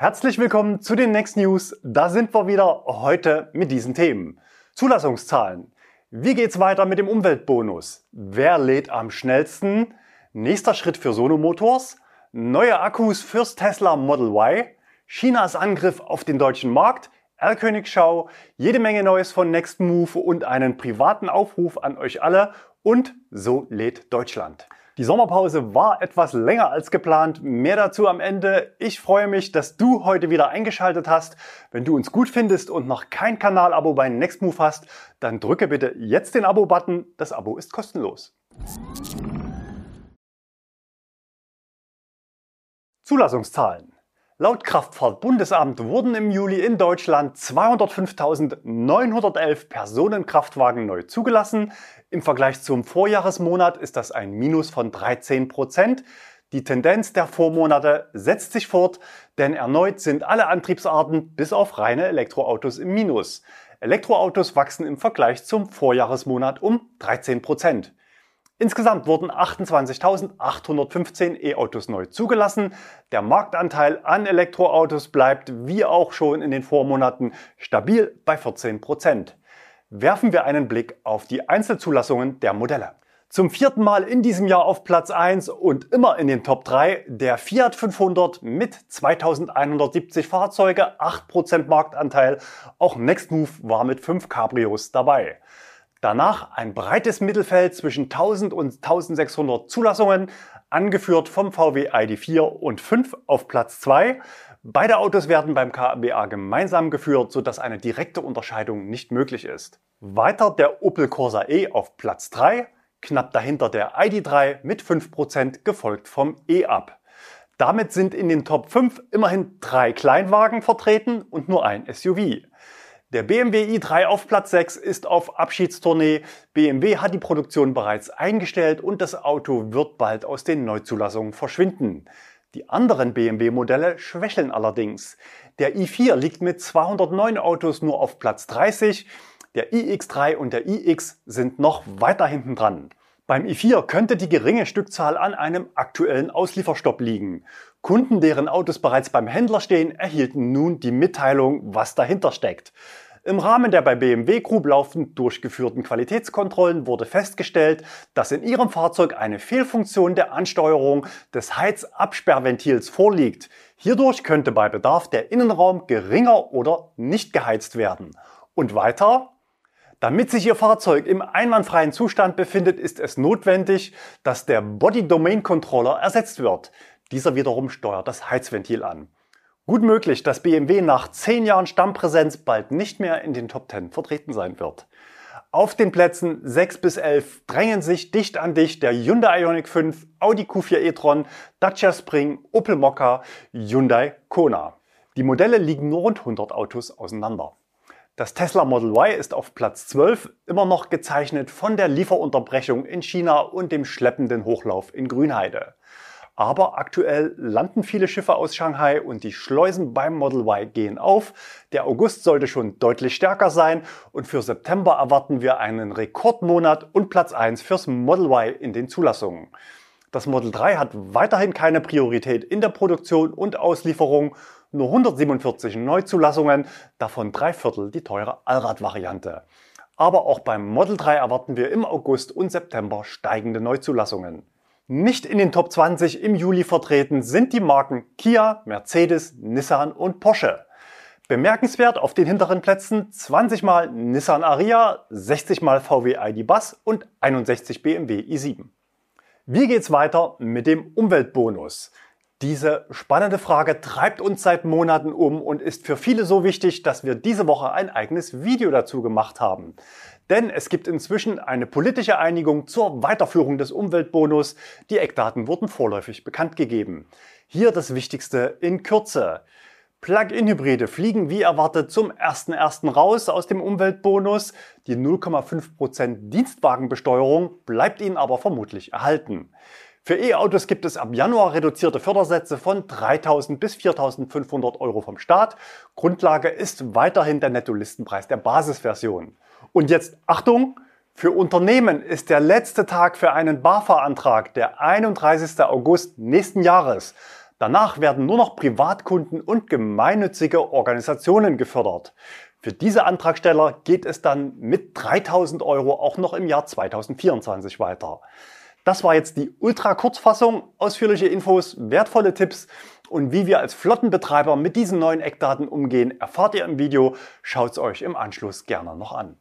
Herzlich willkommen zu den Next News. Da sind wir wieder heute mit diesen Themen. Zulassungszahlen. Wie geht's weiter mit dem Umweltbonus? Wer lädt am schnellsten? Nächster Schritt für Sono Motors? Neue Akkus fürs Tesla Model Y? Chinas Angriff auf den deutschen Markt? Erlkönigschau, jede Menge Neues von Next Move und einen privaten Aufruf an euch alle und so lädt Deutschland. Die Sommerpause war etwas länger als geplant. Mehr dazu am Ende. Ich freue mich, dass du heute wieder eingeschaltet hast. Wenn du uns gut findest und noch kein Kanalabo bei Nextmove hast, dann drücke bitte jetzt den Abo-Button. Das Abo ist kostenlos. Zulassungszahlen. Laut Kraftfahrtbundesamt wurden im Juli in Deutschland 205.911 Personenkraftwagen neu zugelassen. Im Vergleich zum Vorjahresmonat ist das ein Minus von 13 Prozent. Die Tendenz der Vormonate setzt sich fort, denn erneut sind alle Antriebsarten bis auf reine Elektroautos im Minus. Elektroautos wachsen im Vergleich zum Vorjahresmonat um 13 Prozent. Insgesamt wurden 28.815 E-Autos neu zugelassen. Der Marktanteil an Elektroautos bleibt wie auch schon in den Vormonaten stabil bei 14 Prozent. Werfen wir einen Blick auf die Einzelzulassungen der Modelle. Zum vierten Mal in diesem Jahr auf Platz 1 und immer in den Top 3 der Fiat 500 mit 2170 Fahrzeuge, 8% Marktanteil. Auch Nextmove war mit 5 Cabrios dabei. Danach ein breites Mittelfeld zwischen 1000 und 1600 Zulassungen, angeführt vom VW ID4 und 5 auf Platz 2. Beide Autos werden beim KBA gemeinsam geführt, sodass eine direkte Unterscheidung nicht möglich ist. Weiter der Opel Corsa E auf Platz 3, knapp dahinter der ID3 mit 5% gefolgt vom E-Up. Damit sind in den Top 5 immerhin drei Kleinwagen vertreten und nur ein SUV. Der BMW i3 auf Platz 6 ist auf Abschiedstournee. BMW hat die Produktion bereits eingestellt und das Auto wird bald aus den Neuzulassungen verschwinden. Die anderen BMW-Modelle schwächeln allerdings. Der i4 liegt mit 209 Autos nur auf Platz 30. Der iX3 und der iX sind noch weiter hinten dran. Beim i4 könnte die geringe Stückzahl an einem aktuellen Auslieferstopp liegen. Kunden, deren Autos bereits beim Händler stehen, erhielten nun die Mitteilung, was dahinter steckt. Im Rahmen der bei BMW Group laufend durchgeführten Qualitätskontrollen wurde festgestellt, dass in ihrem Fahrzeug eine Fehlfunktion der Ansteuerung des Heizabsperrventils vorliegt. Hierdurch könnte bei Bedarf der Innenraum geringer oder nicht geheizt werden. Und weiter, damit sich Ihr Fahrzeug im einwandfreien Zustand befindet, ist es notwendig, dass der Body Domain Controller ersetzt wird. Dieser wiederum steuert das Heizventil an. Gut möglich, dass BMW nach 10 Jahren Stammpräsenz bald nicht mehr in den Top 10 vertreten sein wird. Auf den Plätzen 6 bis 11 drängen sich dicht an dicht der Hyundai Ioniq 5, Audi Q4 e-tron, Dacia Spring, Opel Mokka, Hyundai Kona. Die Modelle liegen nur rund 100 Autos auseinander. Das Tesla Model Y ist auf Platz 12 immer noch gezeichnet von der Lieferunterbrechung in China und dem schleppenden Hochlauf in Grünheide. Aber aktuell landen viele Schiffe aus Shanghai und die Schleusen beim Model Y gehen auf. Der August sollte schon deutlich stärker sein und für September erwarten wir einen Rekordmonat und Platz 1 fürs Model Y in den Zulassungen. Das Model 3 hat weiterhin keine Priorität in der Produktion und Auslieferung nur 147 Neuzulassungen, davon drei Viertel die teure Allrad-Variante. Aber auch beim Model 3 erwarten wir im August und September steigende Neuzulassungen. Nicht in den Top 20 im Juli vertreten sind die Marken Kia, Mercedes, Nissan und Porsche. Bemerkenswert auf den hinteren Plätzen 20 mal Nissan Ariya, 60 mal VW ID Bus und 61 BMW i7. Wie geht's weiter mit dem Umweltbonus? Diese spannende Frage treibt uns seit Monaten um und ist für viele so wichtig, dass wir diese Woche ein eigenes Video dazu gemacht haben. Denn es gibt inzwischen eine politische Einigung zur Weiterführung des Umweltbonus. Die Eckdaten wurden vorläufig bekannt gegeben. Hier das Wichtigste in Kürze. Plug-in-Hybride fliegen wie erwartet zum 1.1. raus aus dem Umweltbonus. Die 0,5% Dienstwagenbesteuerung bleibt ihnen aber vermutlich erhalten. Für E-Autos gibt es ab Januar reduzierte Fördersätze von 3.000 bis 4.500 Euro vom Staat. Grundlage ist weiterhin der Nettolistenpreis der Basisversion. Und jetzt Achtung! Für Unternehmen ist der letzte Tag für einen BAFA-Antrag der 31. August nächsten Jahres. Danach werden nur noch Privatkunden und gemeinnützige Organisationen gefördert. Für diese Antragsteller geht es dann mit 3000 Euro auch noch im Jahr 2024 weiter. Das war jetzt die Ultra-Kurzfassung. Ausführliche Infos, wertvolle Tipps und wie wir als Flottenbetreiber mit diesen neuen Eckdaten umgehen, erfahrt ihr im Video. Schaut es euch im Anschluss gerne noch an.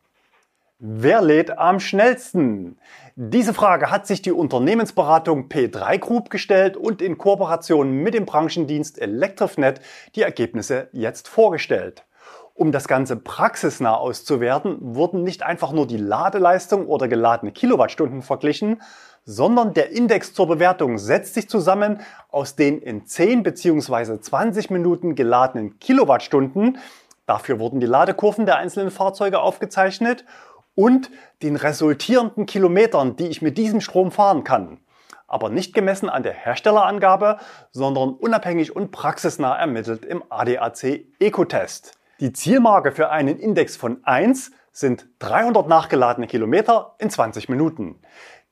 Wer lädt am schnellsten? Diese Frage hat sich die Unternehmensberatung P3 Group gestellt und in Kooperation mit dem Branchendienst Electrifnet die Ergebnisse jetzt vorgestellt. Um das Ganze praxisnah auszuwerten, wurden nicht einfach nur die Ladeleistung oder geladene Kilowattstunden verglichen, sondern der Index zur Bewertung setzt sich zusammen aus den in 10 bzw. 20 Minuten geladenen Kilowattstunden, dafür wurden die Ladekurven der einzelnen Fahrzeuge aufgezeichnet, und den resultierenden Kilometern, die ich mit diesem Strom fahren kann. Aber nicht gemessen an der Herstellerangabe, sondern unabhängig und praxisnah ermittelt im ADAC Ecotest. Die Zielmarke für einen Index von 1 sind 300 nachgeladene Kilometer in 20 Minuten.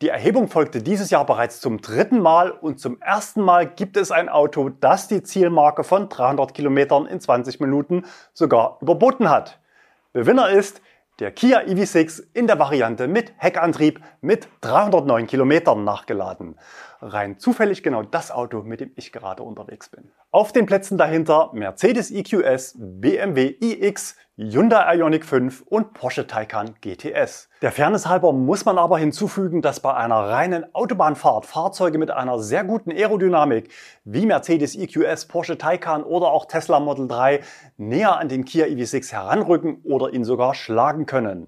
Die Erhebung folgte dieses Jahr bereits zum dritten Mal und zum ersten Mal gibt es ein Auto, das die Zielmarke von 300 Kilometern in 20 Minuten sogar überboten hat. Bewinner ist der Kia EV6 in der Variante mit Heckantrieb mit 309 Kilometern nachgeladen. Rein zufällig genau das Auto, mit dem ich gerade unterwegs bin. Auf den Plätzen dahinter Mercedes EQS, BMW iX, Hyundai Ioniq 5 und Porsche Taycan GTS. Der Fairness halber muss man aber hinzufügen, dass bei einer reinen Autobahnfahrt Fahrzeuge mit einer sehr guten Aerodynamik wie Mercedes EQS, Porsche Taycan oder auch Tesla Model 3 näher an den Kia EV6 heranrücken oder ihn sogar schlagen können.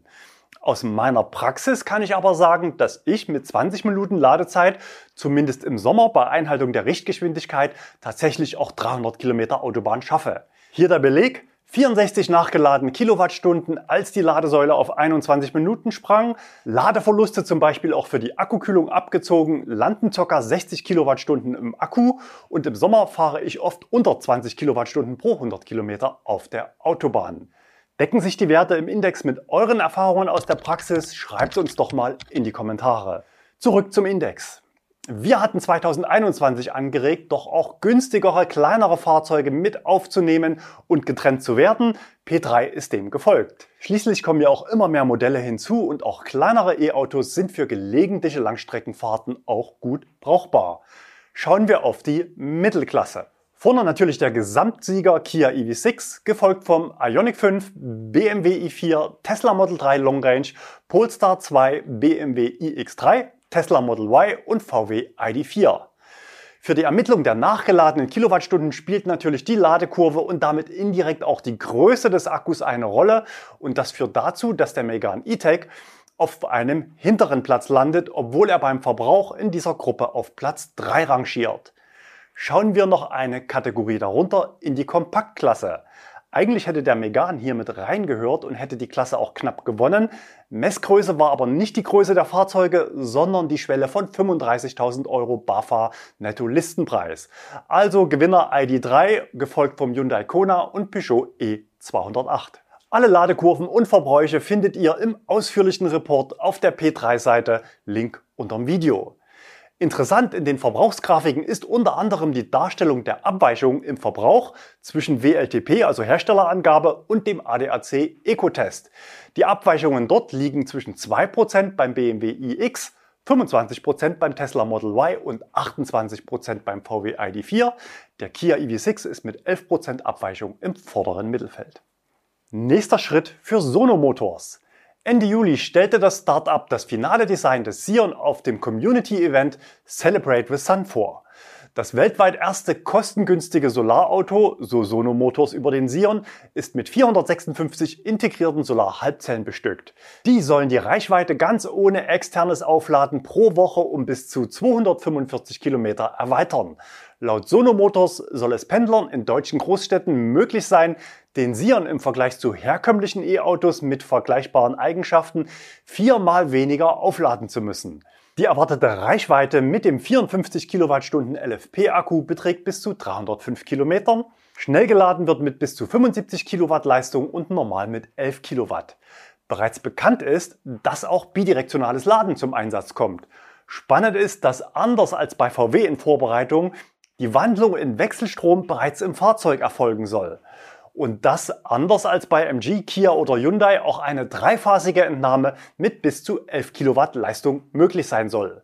Aus meiner Praxis kann ich aber sagen, dass ich mit 20 Minuten Ladezeit, zumindest im Sommer bei Einhaltung der Richtgeschwindigkeit, tatsächlich auch 300 Kilometer Autobahn schaffe. Hier der Beleg. 64 nachgeladene Kilowattstunden, als die Ladesäule auf 21 Minuten sprang. Ladeverluste zum Beispiel auch für die Akkukühlung abgezogen, landen ca. 60 Kilowattstunden im Akku und im Sommer fahre ich oft unter 20 Kilowattstunden pro 100 Kilometer auf der Autobahn. Decken sich die Werte im Index mit euren Erfahrungen aus der Praxis? Schreibt uns doch mal in die Kommentare. Zurück zum Index. Wir hatten 2021 angeregt, doch auch günstigere, kleinere Fahrzeuge mit aufzunehmen und getrennt zu werden. P3 ist dem gefolgt. Schließlich kommen ja auch immer mehr Modelle hinzu und auch kleinere E-Autos sind für gelegentliche Langstreckenfahrten auch gut brauchbar. Schauen wir auf die Mittelklasse. Vorne natürlich der Gesamtsieger Kia EV6, gefolgt vom Ioniq 5, BMW i4, Tesla Model 3 Long Range, Polestar 2, BMW iX3 Tesla Model Y und VW ID4. Für die Ermittlung der nachgeladenen Kilowattstunden spielt natürlich die Ladekurve und damit indirekt auch die Größe des Akkus eine Rolle und das führt dazu, dass der Megane E-Tech auf einem hinteren Platz landet, obwohl er beim Verbrauch in dieser Gruppe auf Platz 3 rangiert. Schauen wir noch eine Kategorie darunter in die Kompaktklasse. Eigentlich hätte der Megan hier mit reingehört und hätte die Klasse auch knapp gewonnen. Messgröße war aber nicht die Größe der Fahrzeuge, sondern die Schwelle von 35.000 Euro BAFA Netto Listenpreis. Also Gewinner ID3, gefolgt vom Hyundai Kona und Peugeot E208. Alle Ladekurven und Verbräuche findet ihr im ausführlichen Report auf der P3-Seite, Link unterm Video. Interessant in den Verbrauchsgrafiken ist unter anderem die Darstellung der Abweichungen im Verbrauch zwischen WLTP, also Herstellerangabe, und dem ADAC Ecotest. Die Abweichungen dort liegen zwischen 2% beim BMW iX, 25% beim Tesla Model Y und 28% beim VW ID4. Der Kia EV6 ist mit 11% Abweichung im vorderen Mittelfeld. Nächster Schritt für Sono Motors. Ende Juli stellte das Startup das finale Design des Sion auf dem Community-Event Celebrate with Sun vor. Das weltweit erste kostengünstige Solarauto, so Sono Motors über den Sion, ist mit 456 integrierten Solarhalbzellen bestückt. Die sollen die Reichweite ganz ohne externes Aufladen pro Woche um bis zu 245 Kilometer erweitern. Laut Sono Motors soll es Pendlern in deutschen Großstädten möglich sein, den Sion im Vergleich zu herkömmlichen E-Autos mit vergleichbaren Eigenschaften viermal weniger aufladen zu müssen. Die erwartete Reichweite mit dem 54 Kilowattstunden LFP-Akku beträgt bis zu 305 Kilometern. Schnell geladen wird mit bis zu 75 Kilowatt Leistung und normal mit 11 Kilowatt. Bereits bekannt ist, dass auch bidirektionales Laden zum Einsatz kommt. Spannend ist, dass anders als bei VW in Vorbereitung die Wandlung in Wechselstrom bereits im Fahrzeug erfolgen soll. Und das anders als bei MG, Kia oder Hyundai auch eine dreiphasige Entnahme mit bis zu 11 Kilowatt Leistung möglich sein soll.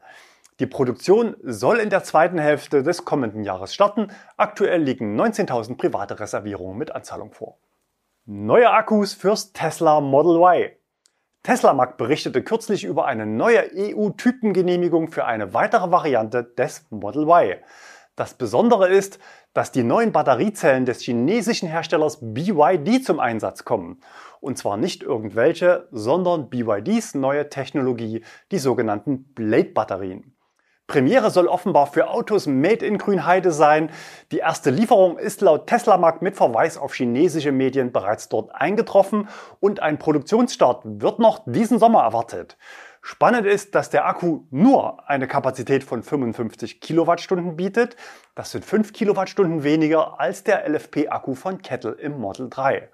Die Produktion soll in der zweiten Hälfte des kommenden Jahres starten. Aktuell liegen 19.000 private Reservierungen mit Anzahlung vor. Neue Akkus fürs Tesla Model Y. Tesla Mag berichtete kürzlich über eine neue EU-Typengenehmigung für eine weitere Variante des Model Y. Das Besondere ist, dass die neuen Batteriezellen des chinesischen Herstellers BYD zum Einsatz kommen. Und zwar nicht irgendwelche, sondern BYDs neue Technologie, die sogenannten Blade-Batterien. Premiere soll offenbar für Autos made in Grünheide sein. Die erste Lieferung ist laut Tesla-Markt mit Verweis auf chinesische Medien bereits dort eingetroffen und ein Produktionsstart wird noch diesen Sommer erwartet. Spannend ist, dass der Akku nur eine Kapazität von 55 Kilowattstunden bietet. Das sind 5 Kilowattstunden weniger als der LFP-Akku von Kettle im Model 3.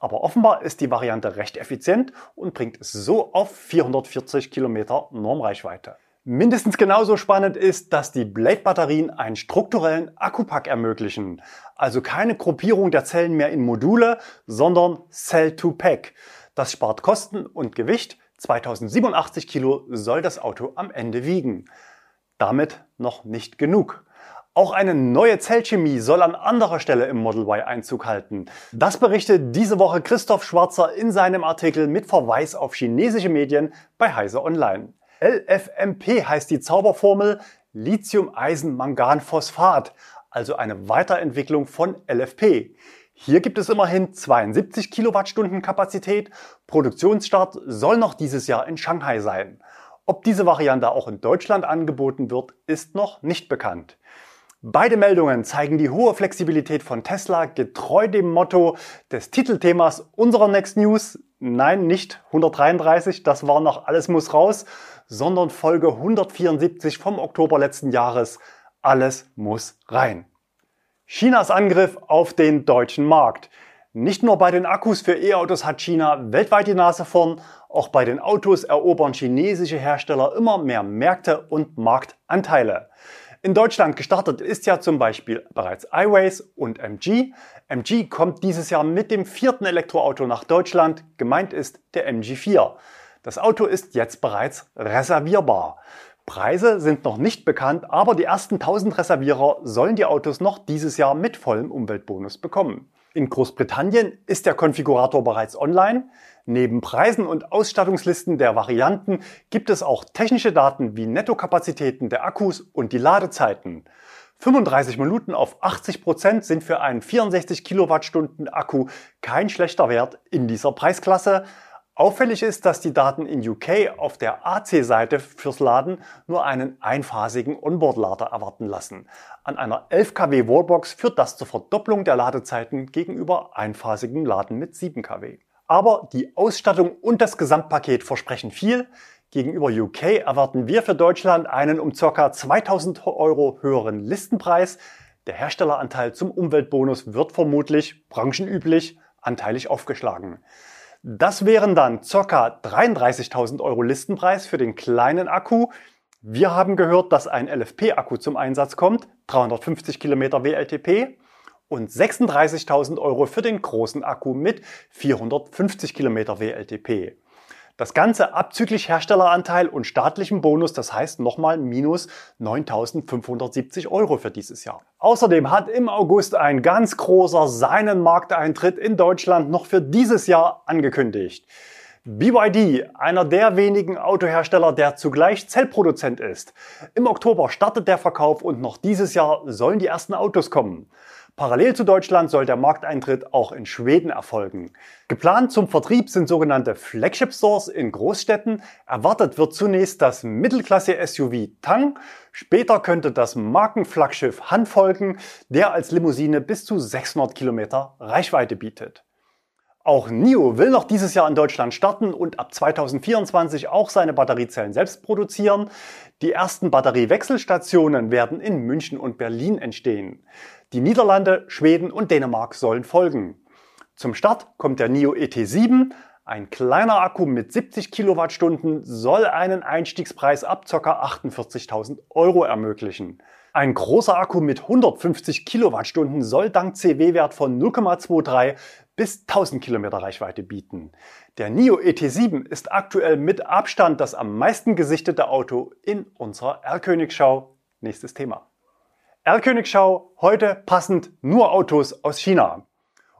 Aber offenbar ist die Variante recht effizient und bringt es so auf 440 Kilometer Normreichweite. Mindestens genauso spannend ist, dass die Blade-Batterien einen strukturellen Akkupack ermöglichen. Also keine Gruppierung der Zellen mehr in Module, sondern Cell-to-Pack. Das spart Kosten und Gewicht. 2087 Kilo soll das Auto am Ende wiegen. Damit noch nicht genug. Auch eine neue Zellchemie soll an anderer Stelle im Model Y Einzug halten. Das berichtet diese Woche Christoph Schwarzer in seinem Artikel mit Verweis auf chinesische Medien bei Heise Online. LFMP heißt die Zauberformel Lithium-Eisen-Mangan-Phosphat, also eine Weiterentwicklung von LFP. Hier gibt es immerhin 72 Kilowattstunden Kapazität. Produktionsstart soll noch dieses Jahr in Shanghai sein. Ob diese Variante auch in Deutschland angeboten wird, ist noch nicht bekannt. Beide Meldungen zeigen die hohe Flexibilität von Tesla getreu dem Motto des Titelthemas unserer Next News. Nein, nicht 133, das war noch alles muss raus, sondern Folge 174 vom Oktober letzten Jahres. Alles muss rein. Chinas Angriff auf den deutschen Markt. Nicht nur bei den Akkus für E-Autos hat China weltweit die Nase vorn, auch bei den Autos erobern chinesische Hersteller immer mehr Märkte und Marktanteile. In Deutschland gestartet ist ja zum Beispiel bereits iWays und MG. MG kommt dieses Jahr mit dem vierten Elektroauto nach Deutschland. Gemeint ist der MG4. Das Auto ist jetzt bereits reservierbar. Preise sind noch nicht bekannt, aber die ersten 1000 Reservierer sollen die Autos noch dieses Jahr mit vollem Umweltbonus bekommen. In Großbritannien ist der Konfigurator bereits online. Neben Preisen und Ausstattungslisten der Varianten gibt es auch technische Daten wie Nettokapazitäten der Akkus und die Ladezeiten. 35 Minuten auf 80 Prozent sind für einen 64 Kilowattstunden Akku kein schlechter Wert in dieser Preisklasse. Auffällig ist, dass die Daten in UK auf der AC-Seite fürs Laden nur einen einphasigen Onboard-Lader erwarten lassen. An einer 11 kW Wallbox führt das zur Verdopplung der Ladezeiten gegenüber einphasigem Laden mit 7 kW. Aber die Ausstattung und das Gesamtpaket versprechen viel. Gegenüber UK erwarten wir für Deutschland einen um ca. 2000 Euro höheren Listenpreis. Der Herstelleranteil zum Umweltbonus wird vermutlich branchenüblich anteilig aufgeschlagen. Das wären dann ca. 33.000 Euro Listenpreis für den kleinen Akku. Wir haben gehört, dass ein LFP-Akku zum Einsatz kommt, 350 Kilometer WLTP und 36.000 Euro für den großen Akku mit 450 Kilometer WLTP. Das Ganze abzüglich Herstelleranteil und staatlichem Bonus, das heißt nochmal minus 9.570 Euro für dieses Jahr. Außerdem hat im August ein ganz großer seinen Markteintritt in Deutschland noch für dieses Jahr angekündigt. BYD, einer der wenigen Autohersteller, der zugleich Zellproduzent ist. Im Oktober startet der Verkauf und noch dieses Jahr sollen die ersten Autos kommen. Parallel zu Deutschland soll der Markteintritt auch in Schweden erfolgen. Geplant zum Vertrieb sind sogenannte Flagship Stores in Großstädten. Erwartet wird zunächst das Mittelklasse-SUV Tang. Später könnte das Markenflaggschiff Han folgen, der als Limousine bis zu 600 Kilometer Reichweite bietet. Auch NIO will noch dieses Jahr in Deutschland starten und ab 2024 auch seine Batteriezellen selbst produzieren. Die ersten Batteriewechselstationen werden in München und Berlin entstehen. Die Niederlande, Schweden und Dänemark sollen folgen. Zum Start kommt der NIO ET7. Ein kleiner Akku mit 70 Kilowattstunden soll einen Einstiegspreis ab ca. 48.000 Euro ermöglichen. Ein großer Akku mit 150 Kilowattstunden soll dank CW-Wert von 0,23 bis 1000 Kilometer Reichweite bieten. Der NIO ET7 ist aktuell mit Abstand das am meisten gesichtete Auto in unserer R-Königschau. Nächstes Thema. R-Königschau, heute passend nur Autos aus China.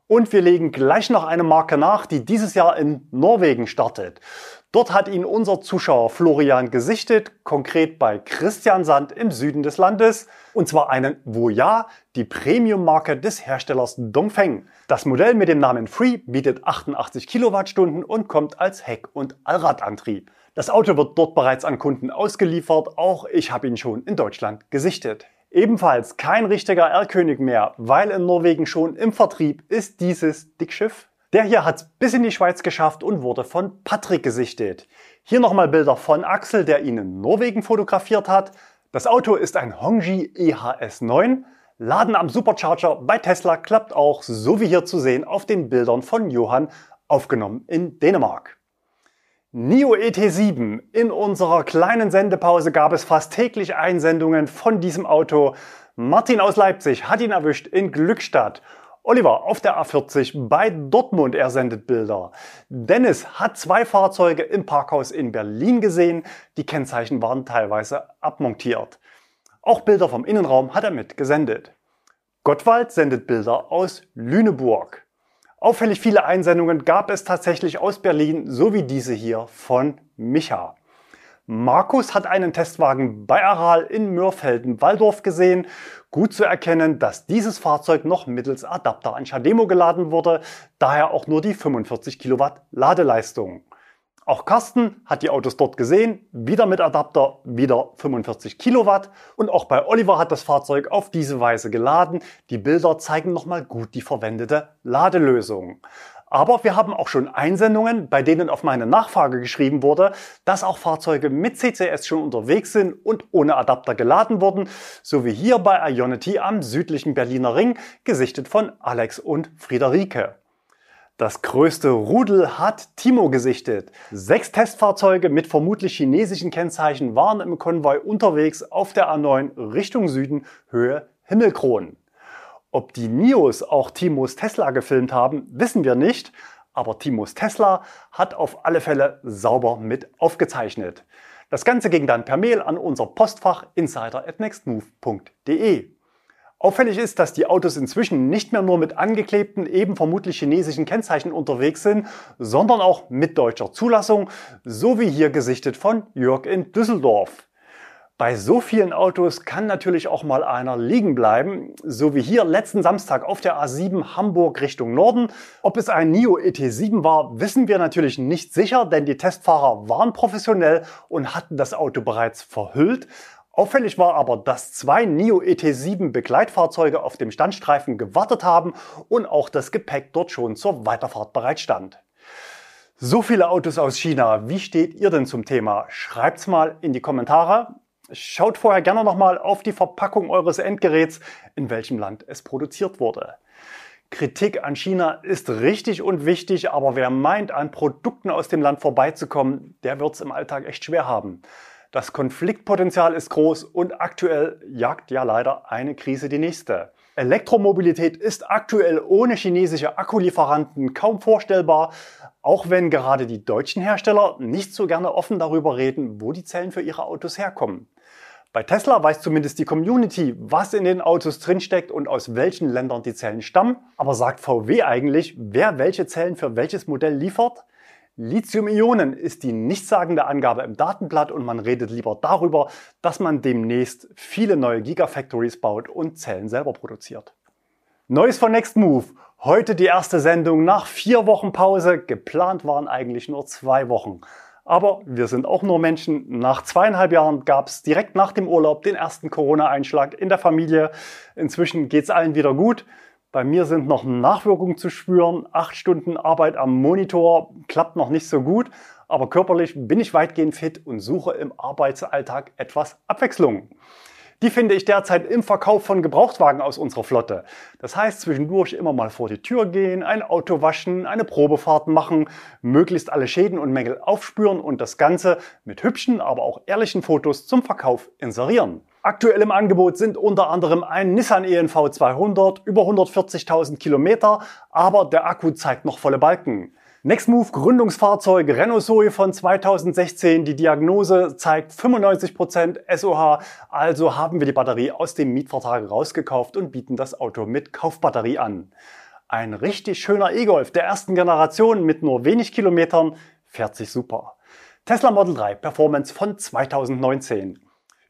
Und wir legen gleich noch eine Marke nach, die dieses Jahr in Norwegen startet. Dort hat ihn unser Zuschauer Florian gesichtet, konkret bei Christian Sand im Süden des Landes. Und zwar einen Voya, die Premium-Marke des Herstellers Dongfeng. Das Modell mit dem Namen Free bietet 88 Kilowattstunden und kommt als Heck- und Allradantrieb. Das Auto wird dort bereits an Kunden ausgeliefert, auch ich habe ihn schon in Deutschland gesichtet. Ebenfalls kein richtiger R-König mehr, weil in Norwegen schon im Vertrieb ist dieses Dickschiff der hier hat es bis in die Schweiz geschafft und wurde von Patrick gesichtet. Hier nochmal Bilder von Axel, der ihn in Norwegen fotografiert hat. Das Auto ist ein Hongji EHS 9. Laden am Supercharger bei Tesla klappt auch, so wie hier zu sehen auf den Bildern von Johann, aufgenommen in Dänemark. NIO ET7. In unserer kleinen Sendepause gab es fast täglich Einsendungen von diesem Auto. Martin aus Leipzig hat ihn erwischt in Glückstadt Oliver auf der A40 bei Dortmund, er sendet Bilder. Dennis hat zwei Fahrzeuge im Parkhaus in Berlin gesehen. Die Kennzeichen waren teilweise abmontiert. Auch Bilder vom Innenraum hat er mitgesendet. Gottwald sendet Bilder aus Lüneburg. Auffällig viele Einsendungen gab es tatsächlich aus Berlin, so wie diese hier von Micha. Markus hat einen Testwagen bei Aral in Mörfelden-Walldorf gesehen. Gut zu erkennen, dass dieses Fahrzeug noch mittels Adapter an Chademo geladen wurde, daher auch nur die 45 Kilowatt Ladeleistung. Auch Carsten hat die Autos dort gesehen, wieder mit Adapter, wieder 45 Kilowatt. Und auch bei Oliver hat das Fahrzeug auf diese Weise geladen. Die Bilder zeigen nochmal gut die verwendete Ladelösung. Aber wir haben auch schon Einsendungen, bei denen auf meine Nachfrage geschrieben wurde, dass auch Fahrzeuge mit CCS schon unterwegs sind und ohne Adapter geladen wurden, so wie hier bei Ionity am südlichen Berliner Ring, gesichtet von Alex und Friederike. Das größte Rudel hat Timo gesichtet. Sechs Testfahrzeuge mit vermutlich chinesischen Kennzeichen waren im Konvoi unterwegs auf der A9 Richtung Süden Höhe Himmelkron. Ob die Nios auch Timos Tesla gefilmt haben, wissen wir nicht, aber Timos Tesla hat auf alle Fälle sauber mit aufgezeichnet. Das Ganze ging dann per Mail an unser Postfach insider@nextmove.de. Auffällig ist, dass die Autos inzwischen nicht mehr nur mit angeklebten, eben vermutlich chinesischen Kennzeichen unterwegs sind, sondern auch mit deutscher Zulassung, so wie hier gesichtet von Jörg in Düsseldorf. Bei so vielen Autos kann natürlich auch mal einer liegen bleiben, so wie hier letzten Samstag auf der A7 Hamburg Richtung Norden. Ob es ein NIO ET7 war, wissen wir natürlich nicht sicher, denn die Testfahrer waren professionell und hatten das Auto bereits verhüllt. Auffällig war aber, dass zwei NIO ET7 Begleitfahrzeuge auf dem Standstreifen gewartet haben und auch das Gepäck dort schon zur Weiterfahrt bereit stand. So viele Autos aus China, wie steht ihr denn zum Thema? Schreibt's mal in die Kommentare. Schaut vorher gerne nochmal auf die Verpackung eures Endgeräts, in welchem Land es produziert wurde. Kritik an China ist richtig und wichtig, aber wer meint, an Produkten aus dem Land vorbeizukommen, der wird es im Alltag echt schwer haben. Das Konfliktpotenzial ist groß und aktuell jagt ja leider eine Krise die nächste. Elektromobilität ist aktuell ohne chinesische Akkulieferanten kaum vorstellbar, auch wenn gerade die deutschen Hersteller nicht so gerne offen darüber reden, wo die Zellen für ihre Autos herkommen. Bei Tesla weiß zumindest die Community, was in den Autos drinsteckt und aus welchen Ländern die Zellen stammen. Aber sagt VW eigentlich, wer welche Zellen für welches Modell liefert? Lithium-Ionen ist die nichtssagende Angabe im Datenblatt und man redet lieber darüber, dass man demnächst viele neue Gigafactories baut und Zellen selber produziert. Neues von Next Move. Heute die erste Sendung nach vier Wochen Pause. Geplant waren eigentlich nur zwei Wochen. Aber wir sind auch nur Menschen. Nach zweieinhalb Jahren gab es direkt nach dem Urlaub den ersten Corona-Einschlag in der Familie. Inzwischen geht es allen wieder gut. Bei mir sind noch Nachwirkungen zu spüren. Acht Stunden Arbeit am Monitor klappt noch nicht so gut. Aber körperlich bin ich weitgehend fit und suche im Arbeitsalltag etwas Abwechslung. Die finde ich derzeit im Verkauf von Gebrauchtwagen aus unserer Flotte. Das heißt, zwischendurch immer mal vor die Tür gehen, ein Auto waschen, eine Probefahrt machen, möglichst alle Schäden und Mängel aufspüren und das Ganze mit hübschen, aber auch ehrlichen Fotos zum Verkauf inserieren. Aktuell im Angebot sind unter anderem ein Nissan ENV 200 über 140.000 Kilometer, aber der Akku zeigt noch volle Balken. Nextmove Gründungsfahrzeug Renault Zoe von 2016. Die Diagnose zeigt 95% SOH. Also haben wir die Batterie aus dem Mietvertrag rausgekauft und bieten das Auto mit Kaufbatterie an. Ein richtig schöner E-Golf der ersten Generation mit nur wenig Kilometern fährt sich super. Tesla Model 3 Performance von 2019.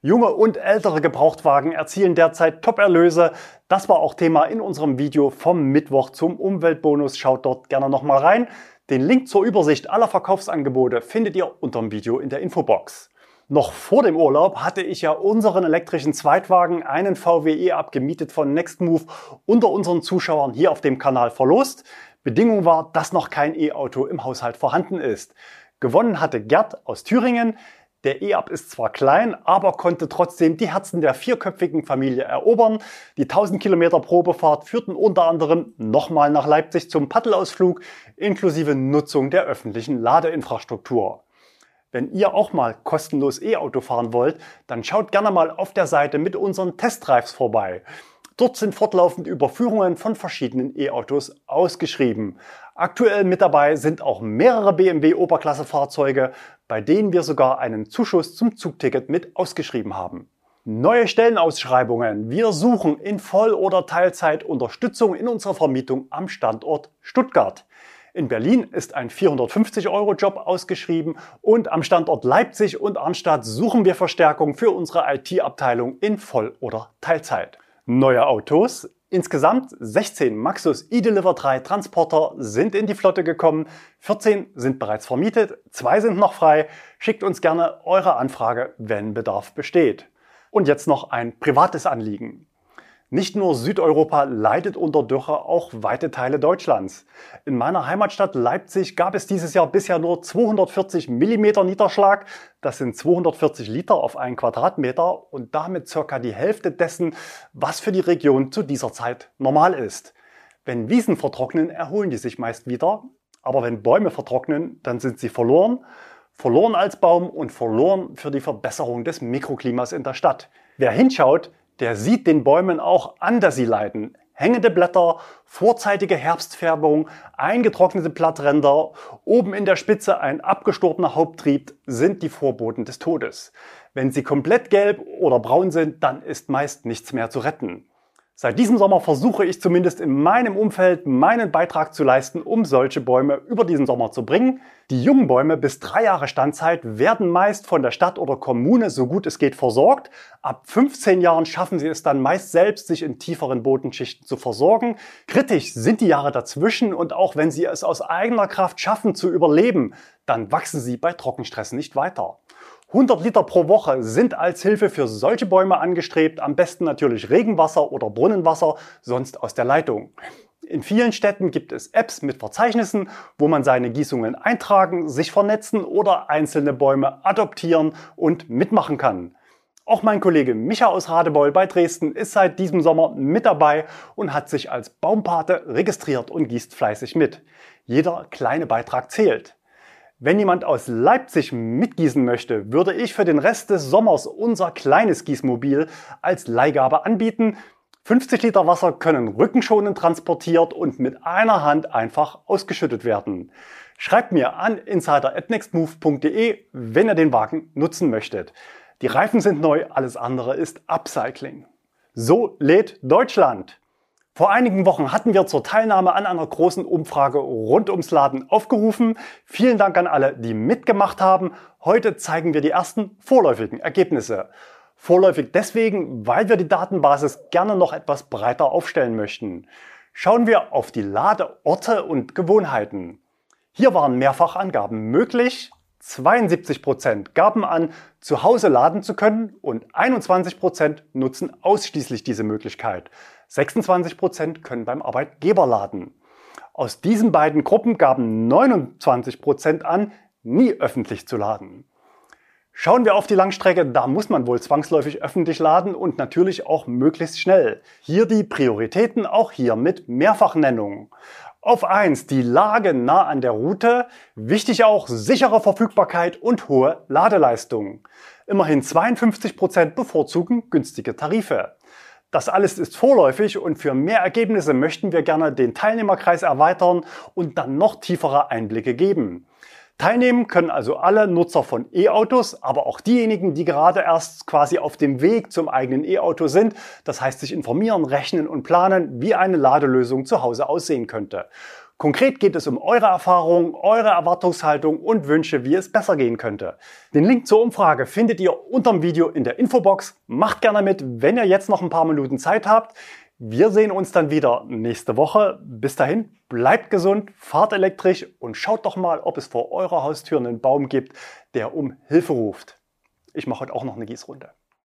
Junge und ältere Gebrauchtwagen erzielen derzeit Top-Erlöse. Das war auch Thema in unserem Video vom Mittwoch zum Umweltbonus. Schaut dort gerne nochmal rein. Den Link zur Übersicht aller Verkaufsangebote findet ihr unter dem Video in der Infobox. Noch vor dem Urlaub hatte ich ja unseren elektrischen Zweitwagen, einen VW E-Up gemietet von Nextmove, unter unseren Zuschauern hier auf dem Kanal verlost. Bedingung war, dass noch kein E-Auto im Haushalt vorhanden ist. Gewonnen hatte Gerd aus Thüringen. Der E-Up ist zwar klein, aber konnte trotzdem die Herzen der vierköpfigen Familie erobern. Die 1000 Kilometer Probefahrt führten unter anderem nochmal nach Leipzig zum Paddelausflug inklusive Nutzung der öffentlichen Ladeinfrastruktur. Wenn ihr auch mal kostenlos E-Auto fahren wollt, dann schaut gerne mal auf der Seite mit unseren Testdrives vorbei. Dort sind fortlaufend Überführungen von verschiedenen E-Autos ausgeschrieben. Aktuell mit dabei sind auch mehrere BMW Oberklasse-Fahrzeuge, bei denen wir sogar einen Zuschuss zum Zugticket mit ausgeschrieben haben. Neue Stellenausschreibungen. Wir suchen in Voll- oder Teilzeit Unterstützung in unserer Vermietung am Standort Stuttgart. In Berlin ist ein 450-Euro-Job ausgeschrieben und am Standort Leipzig und Arnstadt suchen wir Verstärkung für unsere IT-Abteilung in Voll- oder Teilzeit. Neue Autos. Insgesamt 16 Maxus eDeliver 3 Transporter sind in die Flotte gekommen, 14 sind bereits vermietet, zwei sind noch frei. Schickt uns gerne eure Anfrage, wenn Bedarf besteht. Und jetzt noch ein privates Anliegen. Nicht nur Südeuropa leidet unter Dürre, auch weite Teile Deutschlands. In meiner Heimatstadt Leipzig gab es dieses Jahr bisher nur 240 Millimeter Niederschlag. Das sind 240 Liter auf einen Quadratmeter und damit circa die Hälfte dessen, was für die Region zu dieser Zeit normal ist. Wenn Wiesen vertrocknen, erholen die sich meist wieder. Aber wenn Bäume vertrocknen, dann sind sie verloren. Verloren als Baum und verloren für die Verbesserung des Mikroklimas in der Stadt. Wer hinschaut, der sieht den Bäumen auch an, dass sie leiden. Hängende Blätter, vorzeitige Herbstfärbung, eingetrocknete Blattränder, oben in der Spitze ein abgestorbener Haupttrieb sind die Vorboten des Todes. Wenn sie komplett gelb oder braun sind, dann ist meist nichts mehr zu retten. Seit diesem Sommer versuche ich zumindest in meinem Umfeld meinen Beitrag zu leisten, um solche Bäume über diesen Sommer zu bringen. Die jungen Bäume bis drei Jahre Standzeit werden meist von der Stadt oder Kommune so gut es geht versorgt. Ab 15 Jahren schaffen sie es dann meist selbst, sich in tieferen Bodenschichten zu versorgen. Kritisch sind die Jahre dazwischen und auch wenn sie es aus eigener Kraft schaffen zu überleben, dann wachsen sie bei Trockenstress nicht weiter. 100 Liter pro Woche sind als Hilfe für solche Bäume angestrebt, am besten natürlich Regenwasser oder Brunnenwasser, sonst aus der Leitung. In vielen Städten gibt es Apps mit Verzeichnissen, wo man seine Gießungen eintragen, sich vernetzen oder einzelne Bäume adoptieren und mitmachen kann. Auch mein Kollege Micha aus Radebeul bei Dresden ist seit diesem Sommer mit dabei und hat sich als Baumpate registriert und gießt fleißig mit. Jeder kleine Beitrag zählt. Wenn jemand aus Leipzig mitgießen möchte, würde ich für den Rest des Sommers unser kleines Gießmobil als Leihgabe anbieten. 50 Liter Wasser können rückenschonend transportiert und mit einer Hand einfach ausgeschüttet werden. Schreibt mir an insider@nextmove.de, wenn ihr den Wagen nutzen möchtet. Die Reifen sind neu, alles andere ist Upcycling. So lädt Deutschland. Vor einigen Wochen hatten wir zur Teilnahme an einer großen Umfrage rund ums Laden aufgerufen. Vielen Dank an alle, die mitgemacht haben. Heute zeigen wir die ersten vorläufigen Ergebnisse. Vorläufig deswegen, weil wir die Datenbasis gerne noch etwas breiter aufstellen möchten. Schauen wir auf die Ladeorte und Gewohnheiten. Hier waren Mehrfachangaben möglich. 72 Prozent gaben an, zu Hause laden zu können und 21 Prozent nutzen ausschließlich diese Möglichkeit. 26 Prozent können beim Arbeitgeber laden. Aus diesen beiden Gruppen gaben 29 Prozent an, nie öffentlich zu laden. Schauen wir auf die Langstrecke, da muss man wohl zwangsläufig öffentlich laden und natürlich auch möglichst schnell. Hier die Prioritäten, auch hier mit Mehrfachnennung. Auf eins die Lage nah an der Route, wichtig auch sichere Verfügbarkeit und hohe Ladeleistung. Immerhin 52 Prozent bevorzugen günstige Tarife. Das alles ist vorläufig und für mehr Ergebnisse möchten wir gerne den Teilnehmerkreis erweitern und dann noch tiefere Einblicke geben. Teilnehmen können also alle Nutzer von E-Autos, aber auch diejenigen, die gerade erst quasi auf dem Weg zum eigenen E-Auto sind. Das heißt, sich informieren, rechnen und planen, wie eine Ladelösung zu Hause aussehen könnte. Konkret geht es um eure Erfahrungen, eure Erwartungshaltung und Wünsche, wie es besser gehen könnte. Den Link zur Umfrage findet ihr unter dem Video in der Infobox. Macht gerne mit, wenn ihr jetzt noch ein paar Minuten Zeit habt. Wir sehen uns dann wieder nächste Woche. Bis dahin, bleibt gesund, fahrt elektrisch und schaut doch mal, ob es vor eurer Haustür einen Baum gibt, der um Hilfe ruft. Ich mache heute auch noch eine Gießrunde.